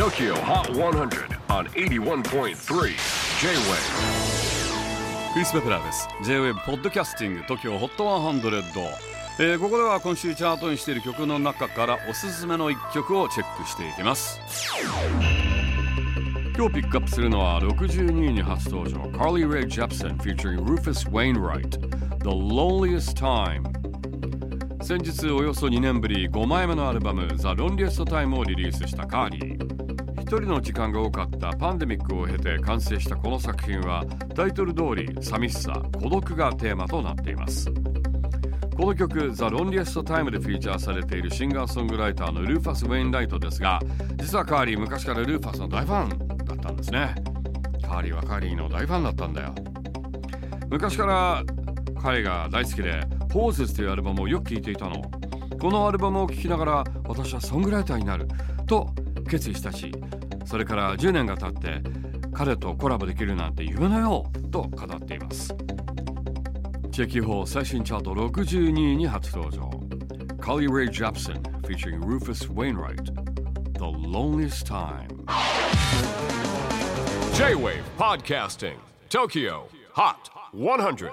TOKYO HOT 100 on 81.3 J-WAVE クリス・ベプラーです。J-WAVE ポッドキャスティング TOKYO HOT 100、えー、ここでは今週チャートにしている曲の中からおすすめの一曲をチェックしていきます。今日ピックアップするのは62位に初登場。Carly Rae Jepsen featuring Rufus Wainwright The Loneliest Time 先日およそ2年ぶり5枚目のアルバム The Loneliest Time をリリースしたカーリー人の時間が多かったパンデミックを経て完成したこの作品はタイトル通り寂しさ孤独がテーマとなっています。この曲 The Loneliest Time でフィーチャーされているシンガーソングライターのルーファス・ウェインライトですが実はカーリー昔からルーファスの大ファンだったんですね。カーリーはカーリーの大ファンだったんだよ。昔から彼が大好きで「ポーズというアルバムをよく聴いていたの。このアルバムを聴きながら私はソングライターになると決意したしそれから10年が経って彼とコラボできるなんて夢のようと語っていますチェキホー最新チャート62位に初登場 Carly Rae Jepsen featuring Rufus Wainwright The Loneliest Time J-WAVE PODCASTING TOKYO HOT 100